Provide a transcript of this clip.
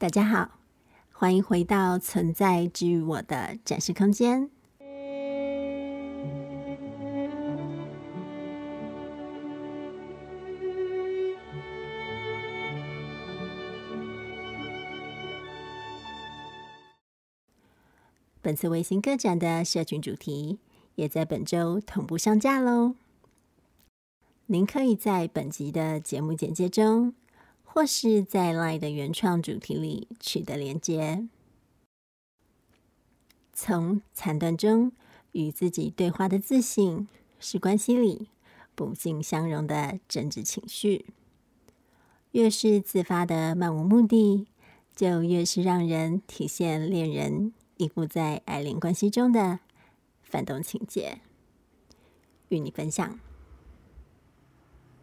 大家好，欢迎回到存在之于我的展示空间。本次微型个展的社群主题也在本周同步上架喽。您可以在本集的节目简介中，或是在 LINE 的原创主题里取得连接，从残断中与自己对话的自信，是关系里不尽相容的真挚情绪。越是自发的漫无目的，就越是让人体现恋人依附在爱恋关系中的反动情节。与你分享。